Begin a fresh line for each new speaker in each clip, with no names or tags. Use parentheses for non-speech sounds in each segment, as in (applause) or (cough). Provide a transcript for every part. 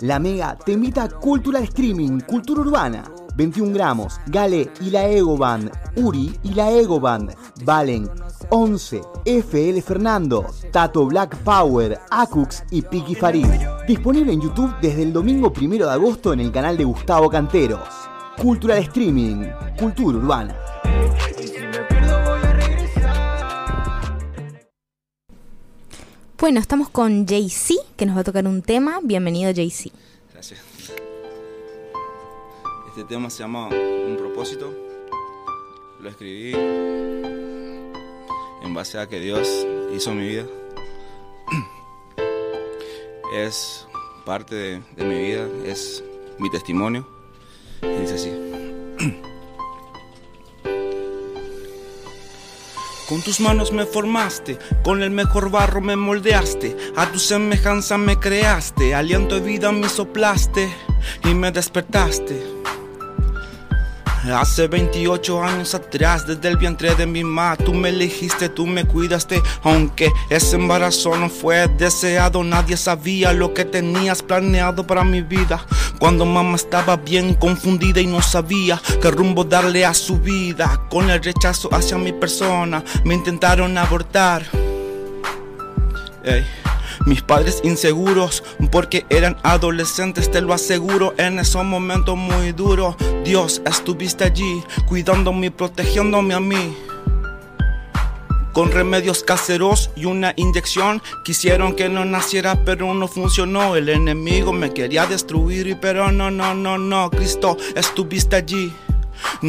La Mega te invita a Cultural Streaming, Cultura Urbana. 21 gramos, Gale y la Ego Band, Uri y la Ego Band, Valen, 11, FL Fernando, Tato Black Power, Acux y Piki Farid. Disponible en YouTube desde el domingo 1 de agosto en el canal de Gustavo Canteros. Cultural Streaming, Cultura Urbana.
Bueno, estamos con Jay-Z, que nos va a tocar un tema. Bienvenido, Jay-Z.
Gracias. Este tema se llama Un propósito. Lo escribí en base a que Dios hizo mi vida. (clears throat) Es parte de, mi vida, es mi testimonio. Dice así. (clears throat) Con tus manos me formaste, con el mejor barro me moldeaste, a tu semejanza me creaste, aliento de vida me soplaste y me despertaste. Hace 28 años atrás, desde el vientre de mi mamá, tú me elegiste, tú me cuidaste. Aunque ese embarazo no fue deseado, nadie sabía lo que tenías planeado para mi vida. Cuando mamá estaba bien confundida y no sabía qué rumbo darle a su vida, con el rechazo hacia mi persona, me intentaron abortar. Mis padres inseguros porque eran adolescentes, te lo aseguro, en esos momentos muy duros. Dios, estuviste allí, cuidándome y protegiéndome a mí. Con remedios caseros y una inyección quisieron que no naciera, pero no funcionó. El enemigo me quería destruir, pero no, no, no, no, Cristo, estuviste allí.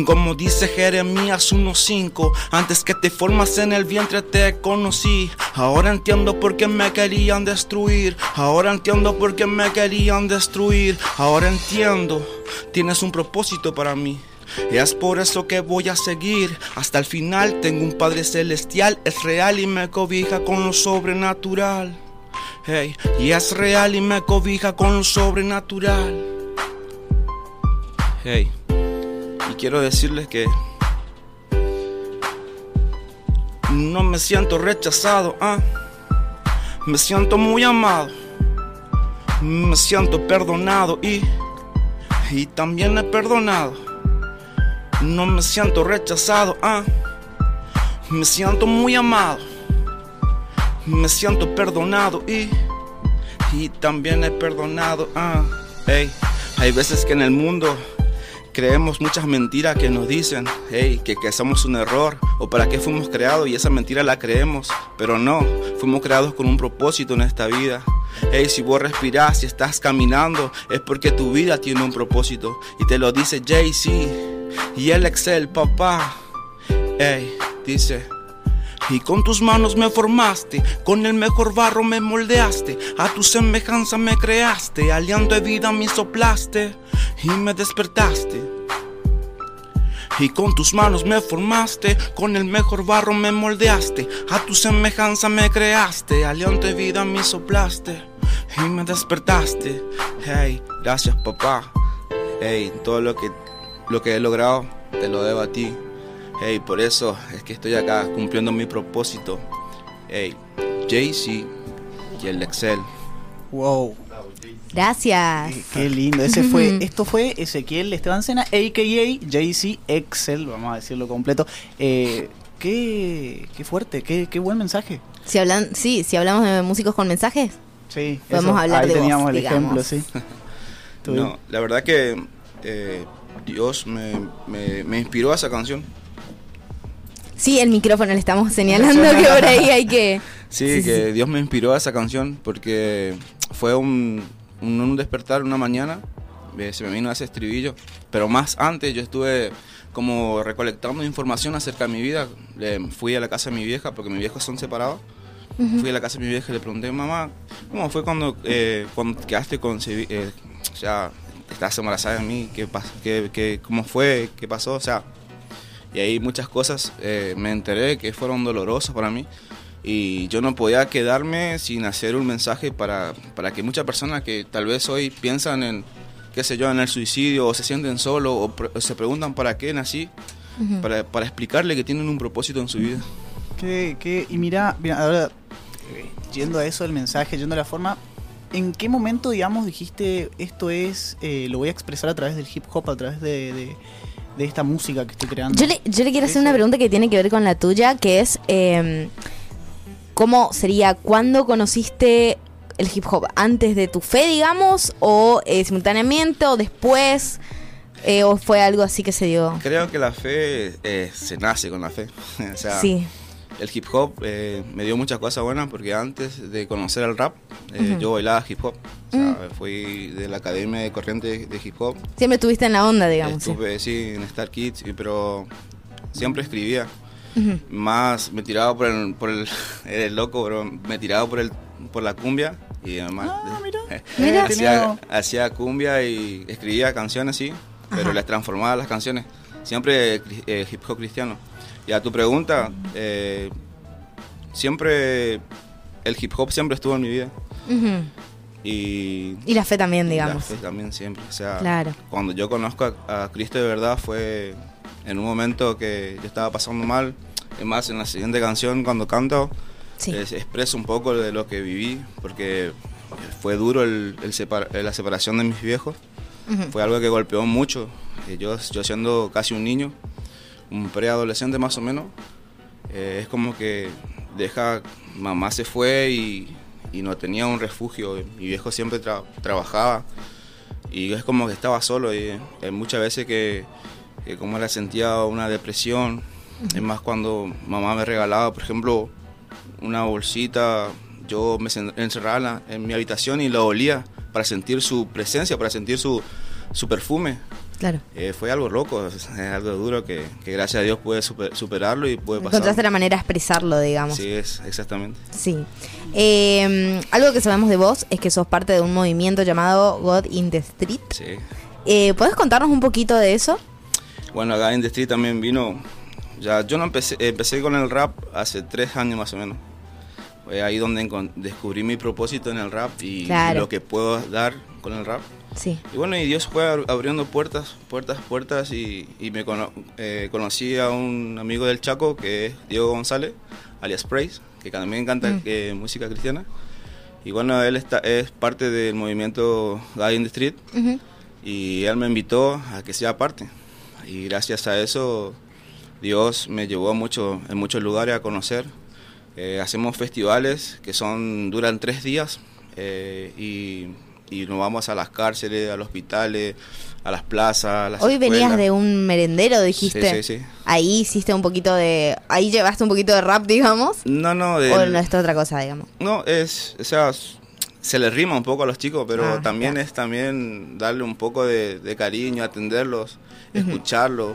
Como dice Jeremías 1.5, antes que te formas en el vientre te conocí. Ahora entiendo por qué me querían destruir. Ahora entiendo por qué me querían destruir. Ahora entiendo, tienes un propósito para mí. Es por eso que voy a seguir hasta el final. Tengo un Padre celestial, es real y me cobija con lo sobrenatural. Hey, y es real y me cobija con lo sobrenatural. Hey y quiero decirles que no me siento rechazado, ah. me siento muy amado, me siento perdonado y, y también he perdonado. No me siento rechazado, ah. me siento muy amado, me siento perdonado y, y también he perdonado. Ah. Hey, hay veces que en el mundo creemos muchas mentiras que nos dicen, hey, que, que somos un error o para qué fuimos creados y esa mentira la creemos, pero no, fuimos creados con un propósito en esta vida. Hey, si vos respirás, si estás caminando, es porque tu vida tiene un propósito y te lo dice Jay-Z y el Excel, papá. Hey, dice. Y con tus manos me formaste, con el mejor barro me moldeaste, a tu semejanza me creaste, aliento de vida me soplaste y me despertaste. Y con tus manos me formaste, con el mejor barro me moldeaste, a tu semejanza me creaste, aliento de vida me soplaste y me despertaste. Hey, gracias papá. Hey, todo lo que, lo que he logrado te lo debo a ti. Hey, por eso es que estoy acá cumpliendo mi propósito. Hey, Jay-Z y el Excel.
Wow. Gracias.
Qué, lindo. Ese fue, esto fue Ezequiel Esteban Sena, a.k.a. Jay-Z Excel, vamos a decirlo completo. Eh, qué, qué fuerte, qué, qué buen mensaje.
Si hablan, sí, si hablamos de músicos con mensajes,
sí,
podemos hablar
ahí
de
teníamos
vos,
el ejemplo, sí. (laughs)
no, la verdad que eh, Dios me, me, me inspiró a esa canción.
Sí, el micrófono le estamos señalando que por ahí hay que... (laughs)
Sí, que Dios me inspiró a esa canción porque fue un, un, despertar una mañana, eh, se me vino ese estribillo, pero más antes yo estuve como recolectando información acerca de mi vida, fui a la casa de mi vieja porque mis viejos son separados. Fui a la casa de mi vieja y le pregunté, mamá, ¿cómo fue cuando, eh, cuando quedaste con... Eh, o sea, estás embarazada de mí, ¿qué, qué, qué, ¿cómo fue? ¿Qué pasó? O sea, y ahí muchas cosas eh, me enteré que fueron dolorosas para mí. Y yo no podía quedarme sin hacer un mensaje para, para que muchas personas que tal vez hoy piensan en, qué sé yo, en el suicidio o se sienten solos o, se preguntan para qué nací, para, para, explicarle que tienen un propósito en su vida.
Que, que, y mira, mira ahora yendo a eso del mensaje, yendo a la forma, ¿en qué momento, digamos, dijiste esto es, eh, lo voy a expresar a través del hip hop, a través de, de- de esta música que estoy creando?
Yo le, yo le quiero hacer una pregunta que tiene que ver con la tuya, que es eh, ¿cómo sería, cuándo conociste el hip hop? ¿Antes de tu fe, digamos? ¿O eh, simultáneamente? ¿O después? Eh, ¿O fue algo así que se dio?
Creo que la fe eh, se nace con la fe. (laughs) o sea,
Sí,
el hip hop eh, me dio muchas cosas buenas porque antes de conocer el rap, eh,
Ujú.
yo bailaba hip hop. O sea,
Mm.
fui de la academia de corriente de hip hop.
siempre estuviste en la onda, digamos. sí.
Estuve, sí, en Star Kids, pero siempre escribía.
Ujú.
Más me tiraba por el, por el, (laughs) el loco, pero me tiraba por el, por la cumbia y además
Ah, mira.
Mira. (laughs)
hacía, hacía cumbia y escribía canciones, sí, pero
Ajá.
las transformaba las canciones. Siempre eh, hip hop cristiano. Y a tu pregunta, eh, siempre el hip hop siempre estuvo en mi vida
Ujú.
y
Y la fe también,
y la
digamos.
fe también siempre. O sea,
Claro.
cuando yo conozco a, a Cristo de verdad fue en un momento que yo estaba pasando mal. Es más, en la siguiente canción, cuando canto,
Sí.
es- expreso un poco de lo que viví, porque fue duro el, el separ- la separación de mis viejos.
Ujú.
Fue algo que golpeó mucho. Eh, Yo, yo siendo casi un niño, un preadolescente más o menos, eh, es como que deja, mamá se fue y, no tenía un refugio. Mi viejo siempre tra- trabajaba y es como que estaba solo y hay muchas veces que, como la sentía una depresión. Es más cuando mamá me regalaba, por ejemplo, una bolsita, yo me encerraba en mi habitación y la olía para sentir su presencia, para sentir su, su perfume.
Claro.
Eh, fue algo loco, es algo duro que, que gracias a Dios pude super- superarlo y pude pasar.
Encontraste la manera de expresarlo, digamos.
Sí, es exactamente.
Sí. Eh, algo que sabemos de vos es que sos parte de un movimiento llamado God in the Street.
Sí.
Eh, ¿Podés contarnos un poquito de eso?
Bueno, acá en The Street también vino. Ya, yo no empecé, empecé con el rap hace tres años más o menos. Fue ahí donde descubrí mi propósito en el rap y
Claro.
lo que puedo dar con el rap.
Sí.
Y bueno, y Dios fue ab- abriendo puertas, puertas, puertas y, y me cono- eh, conocí a un amigo del Chaco que es Diego González, alias Praise, que también canta
Mm.
eh, música cristiana. Y bueno, él está, es parte del movimiento God in the Street
Ujú.
y él me invitó a que sea parte. Y gracias a eso Dios me llevó a mucho, en muchos lugares a conocer. Eh, hacemos festivales que son duran tres días eh, y, y nos vamos a las cárceles, a los hospitales, a las plazas, a las
Hoy venías de un merendero, dijiste.
Sí, sí, sí.
Ahí hiciste un poquito de... Ahí llevaste un poquito de rap, digamos.
No, no,
O
el-
no es otra cosa, digamos.
no, es, o sea, se le rima un poco a los chicos, pero
Ah,
también es también darle un poco de, de cariño, atenderlos, escucharlos,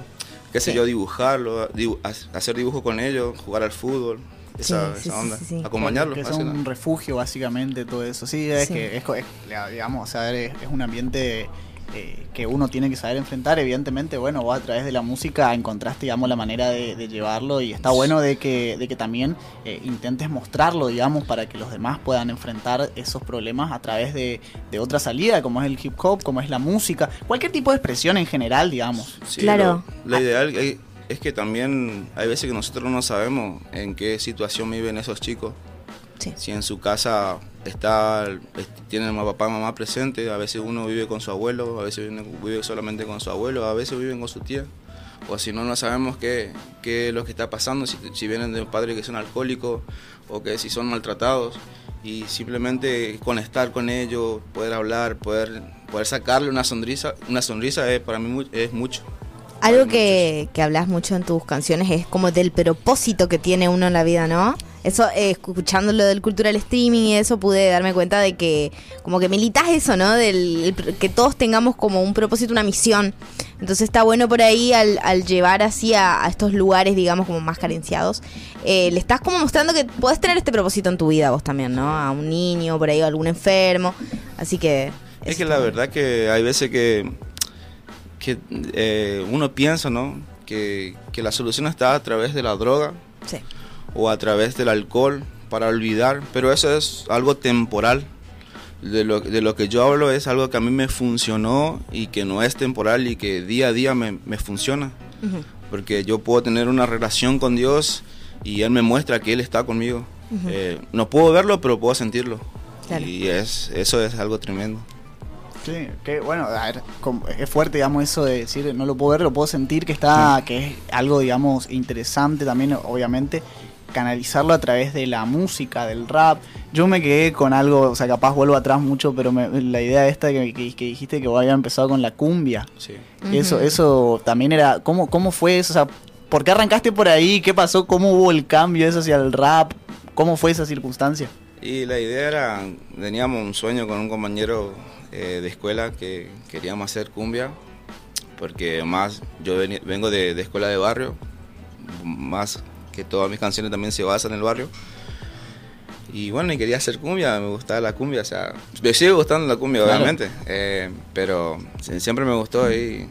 qué sé
Sí.
yo, dibujarlo, dibu- ha- hacer dibujo con ellos, jugar al fútbol, esa,
Sí, sí,
esa
sí,
onda,
sí, sí.
acompañarlos.
Que es un
nada.
refugio, básicamente, todo eso. Sí, es
Sí.
que, es, digamos, o sea, es, es un ambiente eh, que uno tiene que saber enfrentar. Evidentemente, bueno, vos a través de la música encontraste, digamos, la manera de, de llevarlo y está bueno de que, de que también eh, intentes mostrarlo, digamos, para que los demás puedan enfrentar esos problemas a través de, de otra salida, como es el hip hop, como es la música, cualquier tipo de expresión en general, digamos.
Sí,
Claro.
lo- Lo, ideal es, que también hay veces que nosotros no sabemos en qué situación viven esos chicos.
Sí.
Si en su casa está, es- tienen a papá y mamá presente, a veces uno vive con su abuelo, a veces vive, solamente con su abuelo, a veces viven con su tía. O si no, no sabemos qué, qué es lo que está pasando, si, si vienen de padres que son alcohólicos o que si son maltratados. Y simplemente con estar con ellos, poder hablar, poder, poder sacarle una sonrisa, una sonrisa es, para mí es mucho.
Algo que, que hablas mucho en tus canciones es como del propósito que tiene uno en la vida, ¿no? Eso, eh, escuchando lo del cultural streaming y eso, pude darme cuenta de que como que militas eso, ¿no? Del el pr- que todos tengamos como un propósito, una misión. Entonces está bueno por ahí al, al llevar así a, a estos lugares, digamos, como más carenciados. eh, le estás como mostrando que podés tener este propósito en tu vida vos también, ¿no? A un niño, por ahí, a algún enfermo. Así que...
Es que la verdad que hay veces que, que eh, uno piensa, ¿no? Que, que la solución está a través de la droga
Sí.
o a través del alcohol para olvidar, pero eso es algo temporal. De lo, de lo que yo hablo es algo que a mí me funcionó y que no es temporal y que día a día me, me funciona.
Ujú.
Porque yo puedo tener una relación con Dios y Él me muestra que Él está conmigo. Eh, no puedo verlo, pero puedo sentirlo.
Claro.
Y es, eso es algo tremendo.
Sí, que bueno, a ver, es fuerte, digamos, eso de decir, no lo puedo ver, lo puedo sentir, que está, que es algo, digamos, interesante también, obviamente, canalizarlo a través de la música, del rap. Yo me quedé con algo, o sea, capaz vuelvo atrás mucho, pero me- la idea esta que, que- que dijiste que vos habías empezado con la cumbia.
Sí.
Eso, eso también era, ¿cómo, ¿cómo fue eso? O sea, ¿por qué arrancaste por ahí? ¿Qué pasó? ¿Cómo hubo el cambio eso hacia el rap? ¿Cómo fue esa circunstancia?
Y la idea era, teníamos un sueño con un compañero eh, de escuela que queríamos hacer cumbia, porque más, yo vengo de, de escuela de barrio, más que todas mis canciones también se basan en el barrio. Y bueno, y quería hacer cumbia, me gustaba la cumbia, o sea, me sigue gustando la cumbia,
Claro.
obviamente, eh, pero siempre me gustó y,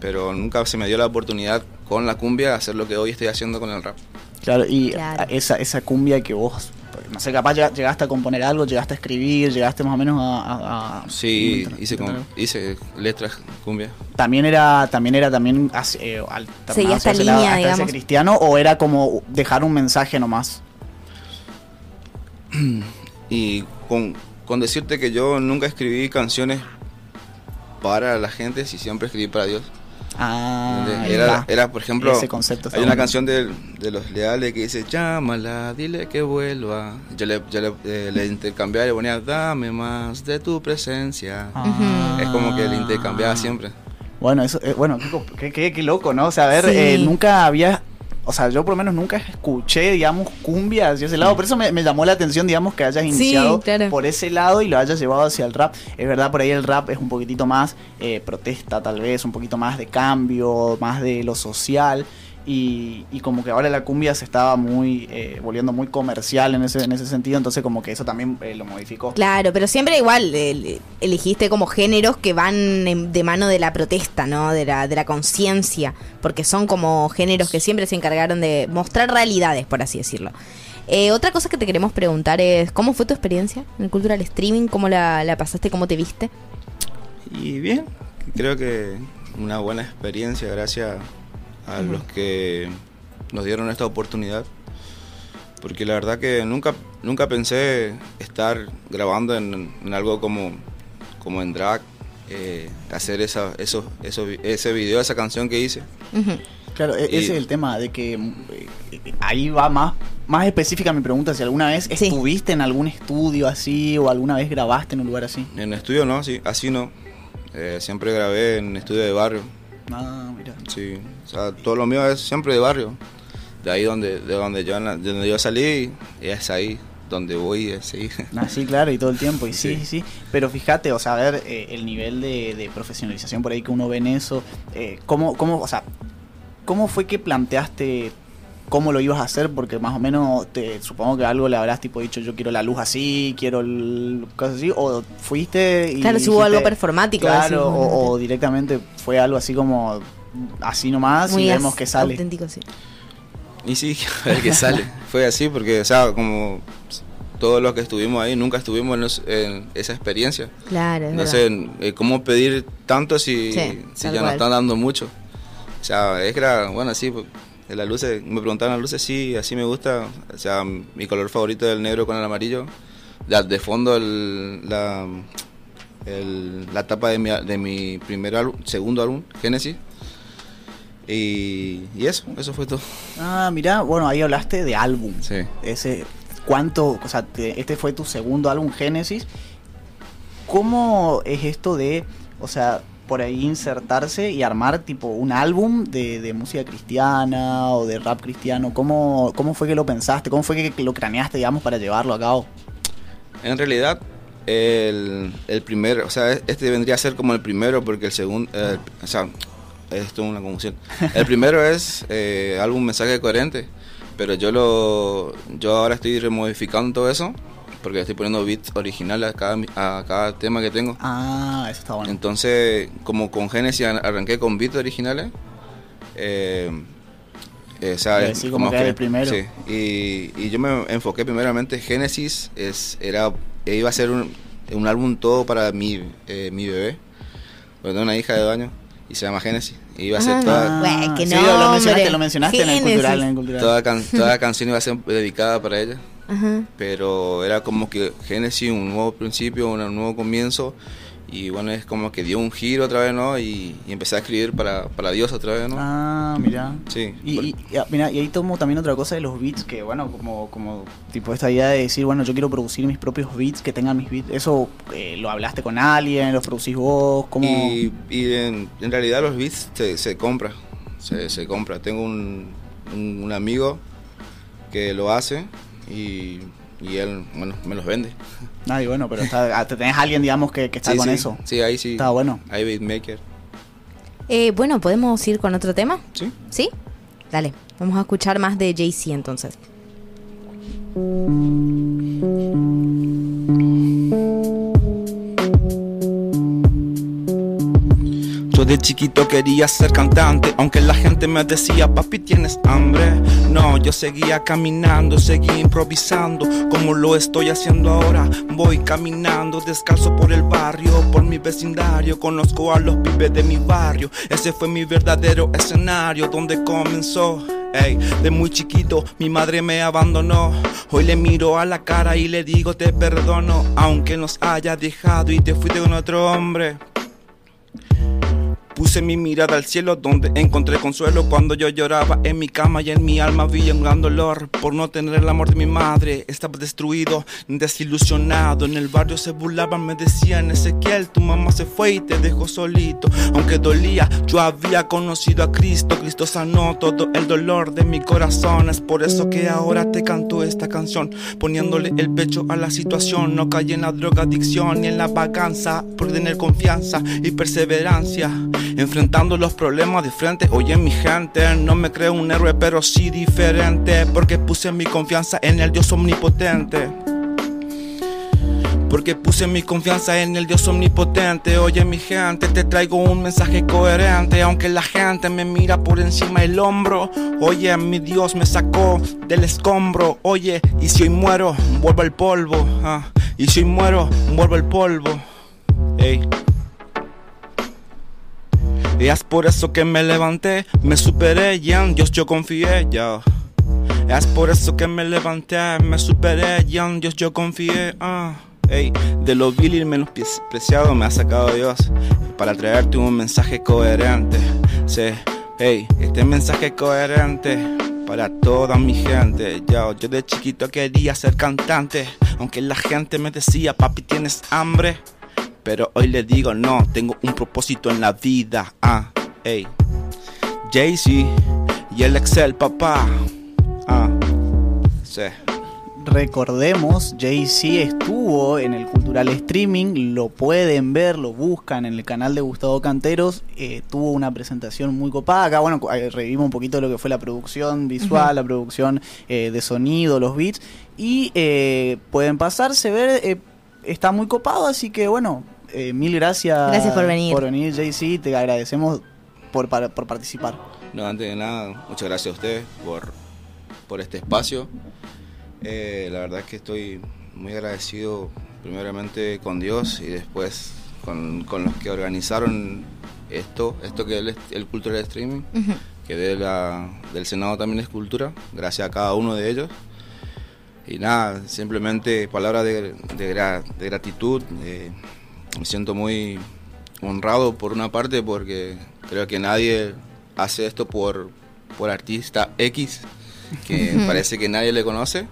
pero nunca se me dio la oportunidad con la cumbia hacer lo que hoy estoy haciendo con el rap.
Claro, y
Claro.
Esa, esa cumbia que vos, no sé, capaz llega- llegaste a componer algo, llegaste a escribir, llegaste más o menos a... a- a-
Sí, hice, hice letras cumbia.
También era, también era también hacia- eh, alternado
Seguía esta
hacia
línea,
hasta ese
digamos.
cristiano o era como dejar un mensaje nomás. (clears throat)
Y con, con decirte que yo nunca escribí canciones para la gente, si siempre escribí para Dios.
Ah,
Era, era, por ejemplo,
Ese concepto está
hay una canción de, de los leales que dice, llámala, dile que vuelva. Yo le, yo le, eh, le intercambiaba y le ponía, dame más de tu presencia.
Ah.
Es como que le intercambiaba siempre.
Bueno, eso, eh, bueno, qué, qué, qué- qué loco, ¿no? O sea, a ver,
Sí.
eh, nunca había, o sea, yo por lo menos nunca escuché, digamos, cumbia hacia ese lado. Por eso me, me llamó la atención, digamos, que hayas
Sí,
iniciado
claro.
por ese lado y lo hayas llevado hacia el rap. Es verdad, por ahí el rap es un poquitito más eh, protesta, tal vez, un poquito más de cambio, más de lo social. Y, y como que ahora la cumbia se estaba muy, eh, volviendo muy comercial en ese, en ese sentido, entonces como que eso también eh, lo modificó.
Claro, pero siempre igual el- elegiste como géneros que van en- de mano de la protesta, ¿no? De la, de la conciencia, porque son como géneros que siempre se encargaron de mostrar realidades, por así decirlo. Eh, otra cosa que te queremos preguntar es, ¿cómo fue tu experiencia en el Cultural Streaming? ¿Cómo la, la pasaste? ¿Cómo te viste?
Y bien, creo que una buena experiencia gracias a los que nos dieron esta oportunidad. Porque la verdad que nunca, nunca pensé estar grabando en, en algo como, como en drag, eh, hacer esa, eso, eso, ese video, esa canción que hice.
Claro, e-
Y-
ese es el tema de que mm, eh, ahí va más, más específica mi pregunta, si alguna vez
Sí.
estuviste en algún estudio así o alguna vez grabaste en un lugar así.
En estudio no, sí, así no. Eh, siempre grabé en estudio de barrio.
Ah, mira.
Sí, o sea, todo lo mío es siempre de barrio. De ahí donde, de donde yo, de donde yo salí, es ahí donde voy, es ahí.
Ah, sí, claro, y todo el tiempo, y sí, sí,
Sí.
sí. Pero fíjate, o sea, a ver, eh, el nivel de, de profesionalización por ahí que uno ve en eso, eh, ¿cómo, cómo, o sea, ¿cómo fue que planteaste cómo lo ibas a hacer? Porque más o menos, te supongo que algo le habrás tipo dicho, yo quiero la luz así, quiero el cosas así, o fuiste y
Claro, si hubo
dijiste-
algo performático.
Claro, o,
bueno,
o directamente fue algo así como así nomás
muy
y vemos que sale.
auténtico, sí.
Y sí, (laughs) a ver qué sale. Fue así porque, o sea, como todos los que estuvimos ahí, nunca estuvimos en, los- en esa experiencia.
Claro, es
No
verdad.
sé, eh, ¿cómo pedir tanto si,
Sí,
si ya
cual.
nos están dando mucho? O sea, es que era, bueno, de las luces, me preguntaban las luces, sí, así me gusta. O sea, mi color favorito es el negro con el amarillo. De, de fondo, el, la, el- la tapa de mi, de mi primer álbum, segundo álbum, Génesis. Y, y eso, eso fue todo.
Ah, mirá, bueno, ahí hablaste de álbum.
Sí.
Ese, ¿cuánto, o sea, te- este fue tu segundo álbum Génesis? ¿Cómo es esto de, o sea, por ahí insertarse y armar tipo un álbum de, música cristiana o de rap cristiano? ¿Cómo, ¿Cómo fue que lo pensaste? ¿Cómo fue que lo craneaste, digamos, para llevarlo a cabo?
En realidad, el, el primer, o sea, este vendría a ser como el primero porque el segundo, eh, o sea, esto es una confusión. El primero es eh, álbum mensaje coherente, pero yo lo, yo ahora estoy remodificando todo eso porque estoy poniendo beats originales a cada, a cada tema que tengo.
Ah, eso está bueno.
Entonces, como con Genesis ar- arranqué con beats originales, eh, eh, o sea,
Y así como que era el primero.
Sí, y, y yo me enfoqué primeramente, Genesis es, era, iba a ser un, un álbum todo para mi, eh, mi bebé, porque tengo una hija de dos años y se llama Genesis, y iba a ser
Ah,
toda,
Güey, qué
sí, lo mencionaste, lo mencionaste en el cultural. En el cultural.
toda, can- toda canción iba a ser dedicada para ella.
Ajá.
pero era como que Génesis, un nuevo principio, un nuevo comienzo. Y bueno, es como que dio un giro otra vez, ¿no? Y, y empecé a escribir para, para Dios otra vez, ¿no?
Ah, mira.
Sí.
Y, y- y, ah, mira, y ahí tomo también otra cosa de los beats, que bueno, como, como tipo esta idea de decir, bueno, yo quiero producir mis propios beats, que tengan mis beats. ¿Eso eh, lo hablaste con alguien? ¿Los producís vos? ¿Cómo?
Y, y en, en realidad los beats se, se compra, se, se compra. Tengo un, un, un amigo que lo hace y, y él, bueno, me los vende. (laughs)
Ay, bueno, pero está, ah, te tenés alguien, digamos, que, que está
Sí,
con
sí.
eso.
Sí, ahí sí.
Está bueno.
Hay beatmaker.
Eh, bueno, ¿podemos ir con otro tema?
Sí.
¿Sí? Dale, vamos a escuchar más de Jay-Z entonces.
De chiquito quería ser cantante, aunque la gente me decía, papi, tienes hambre. No, yo seguía caminando, seguía improvisando, como lo estoy haciendo ahora. Voy caminando descalzo por el barrio, por mi vecindario. Conozco a los pibes de mi barrio. Ese fue mi verdadero escenario donde comenzó. Ey, de muy chiquito mi madre me abandonó. Hoy le miro a la cara y le digo te perdono, aunque nos haya dejado y te fuiste con otro hombre. Puse mi mirada al cielo donde encontré consuelo cuando yo lloraba en mi cama y en mi alma había un gran dolor por no tener el amor de mi madre. Estaba destruido, desilusionado. En el barrio se burlaban, me decían Ezequiel, tu mamá se fue y te dejó solito. Aunque dolía, yo había conocido a Cristo. Cristo sanó todo el dolor de mi corazón. Es por eso que ahora te canto esta canción, poniéndole el pecho a la situación. No caí en la drogadicción ni en la vaganza por tener confianza y perseverancia. Enfrentando los problemas de frente, oye mi gente, no me creo un héroe pero sí diferente, porque puse mi confianza en el Dios omnipotente. Porque puse mi confianza en el Dios omnipotente. Oye mi gente, te traigo un mensaje coherente. Aunque la gente me mira por encima del hombro. Oye, mi Dios me sacó del escombro. Oye, y si hoy muero, vuelvo al polvo. ah. Y si hoy muero, vuelvo al polvo. Y es por eso que me levanté, me superé y en Dios yo confié, ya. Es por eso que me levanté, me superé y en Dios yo confié, ah. Ey, de lo vil y menospreciado me ha sacado Dios para traerte un mensaje coherente. Sí, hey, este mensaje coherente para toda mi gente. Yo, yo de chiquito quería ser cantante, aunque la gente me decía, papi, tienes hambre. Pero hoy le digo no, tengo un propósito en la vida. Ah, ey. Jay-Z y el Excel, papá. Ah, sí.
Recordemos, Jay-Z estuvo en el Cultural Streaming, lo pueden ver, lo buscan en el canal de Gustavo Canteros, eh, tuvo una presentación muy copada, acá bueno, eh, revivimos un poquito lo que fue la producción visual, la producción eh, de sonido, los beats, y eh, pueden pasarse, ver, eh, está muy copado, así que bueno, eh, mil gracias.
Gracias por venir.
Por venir, Jay-Z, te agradecemos por, para- por participar.
No, antes de nada, muchas gracias a ustedes por, por este espacio. Eh, la verdad es que estoy muy agradecido primeramente con Dios y después con, con los que organizaron esto, esto que es el, el Cultural Streaming, que de la, del Senado también es cultura, gracias a cada uno de ellos. Y nada, simplemente palabras de, de gra- de gratitud. eh, me siento muy honrado por una parte porque creo que nadie hace esto por, por artista X, que parece que nadie le conoce.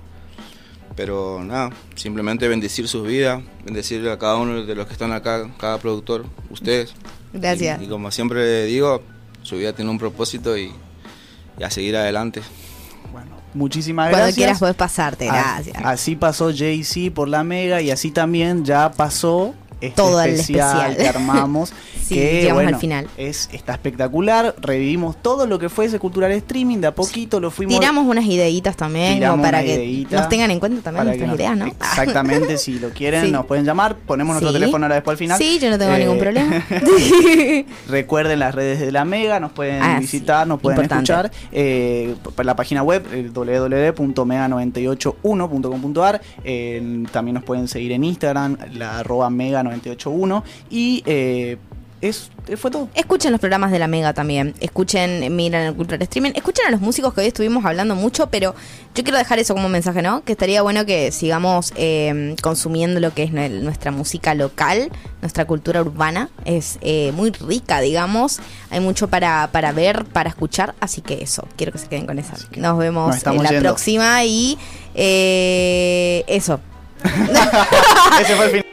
Pero nada, simplemente bendecir sus vidas, bendecir a cada uno de los que están acá, cada productor, ustedes.
Gracias.
Y, y como siempre digo, su vida tiene un propósito y, y a seguir adelante.
Bueno, muchísimas
Cuando
gracias.
quieras puedes pasarte, gracias.
Así pasó Jay-Z por la Mega y así también ya pasó este
Todo el
especial,
especial.
que armamos. (laughs)
Sí,
que
llegamos
bueno,
al final.
Es, está espectacular. Revivimos todo lo que fue ese cultural streaming. De a poquito lo fuimos.
Tiramos unas ideitas también como para que nos tengan en cuenta también nuestras
nos-
ideas, ¿no?
Exactamente, (laughs) si lo quieren,
Sí.
nos pueden llamar. Ponemos nuestro
Sí.
teléfono ahora después al final.
Sí, yo no tengo
Eh,
ningún problema. (laughs)
Recuerden las redes de la Mega, nos pueden
Ah,
visitar, nos pueden
importante.
escuchar. Eh, por la página web eh, www.mega981.com.ar. Eh, también nos pueden seguir en Instagram, la arroba mega981. Y eh, es, eh, fue todo.
Escuchen los programas de la Mega también. Escuchen, miren el Cultural Streaming. Escuchen a los músicos que hoy estuvimos hablando mucho, pero yo quiero dejar eso como mensaje, ¿no? Que estaría bueno que sigamos eh, consumiendo lo que es nue- nuestra música local, nuestra cultura urbana. Es eh, muy rica, digamos. Hay mucho para, para ver, para escuchar. Así que eso, quiero que se queden con esa. Nos vemos
nos
en la
yendo.
próxima y eh, eso. (laughs)
Ese fue el fin.